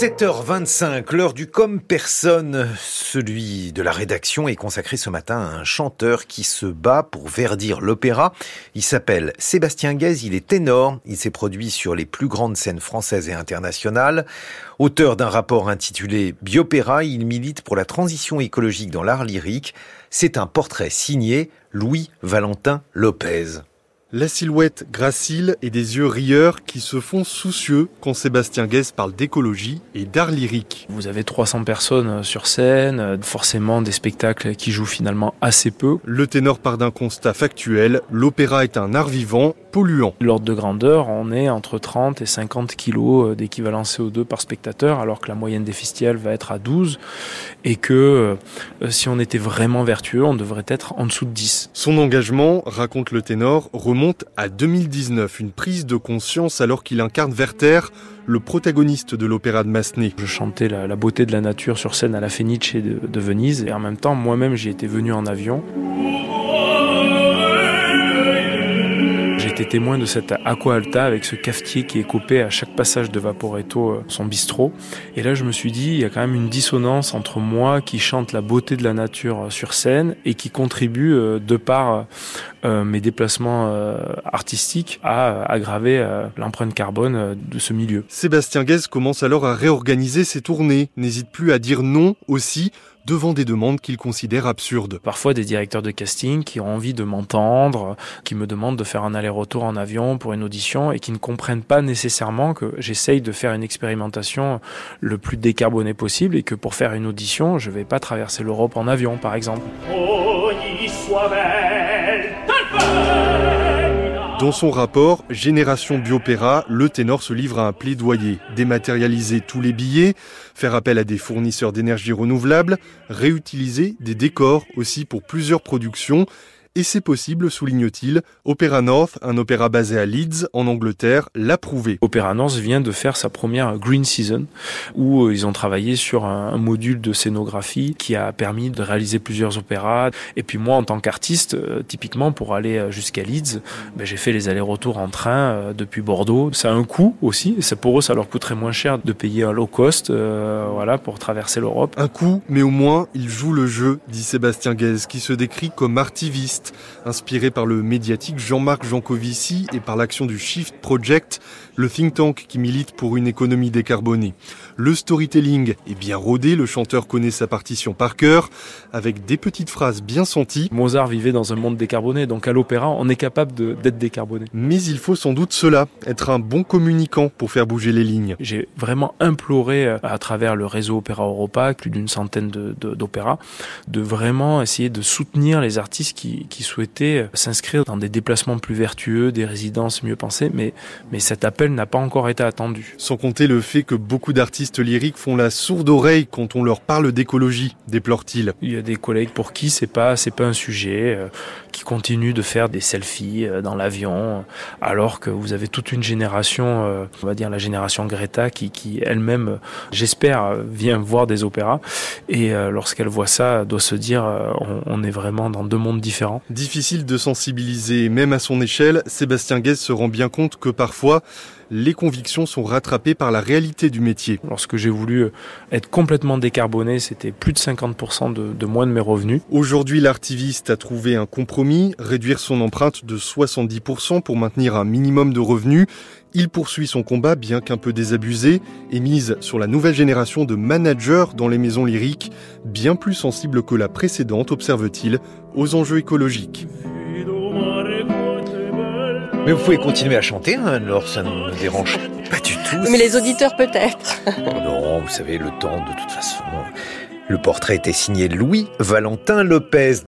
7h25, l'heure du comme personne, celui de la rédaction est consacré ce matin à un chanteur qui se bat pour verdir l'opéra. Il s'appelle Sébastien Guez, il est ténor, il s'est produit sur les plus grandes scènes françaises et internationales. Auteur d'un rapport intitulé Biopéra, il milite pour la transition écologique dans l'art lyrique. C'est un portrait signé Louis Valentin Lopez. La silhouette gracile et des yeux rieurs qui se font soucieux quand Sébastien Guès parle d'écologie et d'art lyrique. Vous avez 300 personnes sur scène, forcément des spectacles qui jouent finalement assez peu. Le ténor part d'un constat factuel, l'opéra est un art vivant polluant. L'ordre de grandeur, on est entre 30 et 50 kilos d'équivalent CO2 par spectateur, alors que la moyenne des festivals va être à 12, et que euh, si on était vraiment vertueux, on devrait être en dessous de 10. Son engagement, raconte le ténor, remonte à 2019, une prise de conscience alors qu'il incarne Werther, le protagoniste de l'opéra de Massenet. Je chantais la, beauté de la nature sur scène à la Fenice de, de Venise, et en même temps, moi-même, j'y étais venu en avion. Témoin de cette aqua alta avec ce cafetier qui est coupé à chaque passage de Vaporetto, euh, son bistrot. Et là, je me suis dit, il y a quand même une dissonance entre moi qui chante la beauté de la nature euh, sur scène et qui contribue, euh, de par mes déplacements artistiques, à aggraver l'empreinte carbone de ce milieu. Sébastien Guez commence alors à réorganiser ses tournées, n'hésite plus à dire non aussi devant des demandes qu'il considère absurdes. Parfois des directeurs de casting qui ont envie de m'entendre, qui me demandent de faire un aller-retour en avion pour une audition et qui ne comprennent pas nécessairement que j'essaye de faire une expérimentation le plus décarbonée possible et que pour faire une audition, je ne vais pas traverser l'Europe en avion par exemple. Dans son rapport Génération Biopéra, le ténor se livre à un plaidoyer. Dématérialiser tous les billets, faire appel à des fournisseurs d'énergie renouvelable, réutiliser des décors aussi pour plusieurs productions et c'est possible, souligne-t-il. Opera North, un opéra basé à Leeds, en Angleterre, l'a prouvé. Opera North vient de faire sa première Green Season, où euh, ils ont travaillé sur un, module de scénographie qui a permis de réaliser plusieurs opéras. Et puis moi, en tant qu'artiste, euh, typiquement, pour aller euh, jusqu'à Leeds, ben, j'ai fait les allers-retours en train depuis Bordeaux. Ça a un coût aussi. Pour eux, ça leur coûterait moins cher de payer un low cost, voilà, pour traverser l'Europe. Un coût, mais au moins, il joue le jeu, dit Sébastien Guez, qui se décrit comme artiviste Inspiré par le médiatique Jean-Marc Jancovici et par l'action du Shift Project, le think tank qui milite pour une économie décarbonée. Le storytelling est bien rodé, le chanteur connaît sa partition par cœur, avec des petites phrases bien senties. Mozart vivait dans un monde décarboné, donc à l'opéra, on est capable d'être décarboné. Mais il faut sans doute cela, être un bon communicant pour faire bouger les lignes. J'ai vraiment imploré euh, à travers le réseau Opéra Europa, plus d'une centaine d'opéras, de, de, vraiment essayer de soutenir les artistes qui, qui souhaitaient euh, s'inscrire dans des déplacements plus vertueux, des résidences mieux pensées, mais, mais cet appel n'a pas encore été attendu. Sans compter le fait que beaucoup d'artistes lyriques font la sourde oreille quand on leur parle d'écologie, déplore-t-il. Il y a des collègues pour qui c'est pas c'est pas un sujet, euh, qui continuent de faire des selfies euh, dans l'avion, alors que vous avez toute une génération, euh, on va dire la génération Greta, qui, qui elle-même, j'espère, vient voir des opéras et lorsqu'elle voit ça, doit se dire on, on, est vraiment dans deux mondes différents. Difficile de sensibiliser, même à son échelle. Sébastien Guez se rend bien compte que parfois les convictions sont rattrapées par la réalité du métier. Lorsque j'ai voulu être complètement décarboné, c'était plus de 50% de, de moins de mes revenus. Aujourd'hui, l'artiviste a trouvé un compromis, réduire son empreinte de 70% pour maintenir un minimum de revenus. Il poursuit son combat, bien qu'un peu désabusé, et mise sur la nouvelle génération de managers dans les maisons lyriques, bien plus sensibles que la précédente, observe-t-il, aux enjeux écologiques. Mais vous pouvez continuer à chanter, hein, alors ça ne nous dérange pas du tout. Mais les auditeurs peut-être. Oh non, vous savez, le temps, de toute façon. Le portrait était signé Louis Valentin Lopez.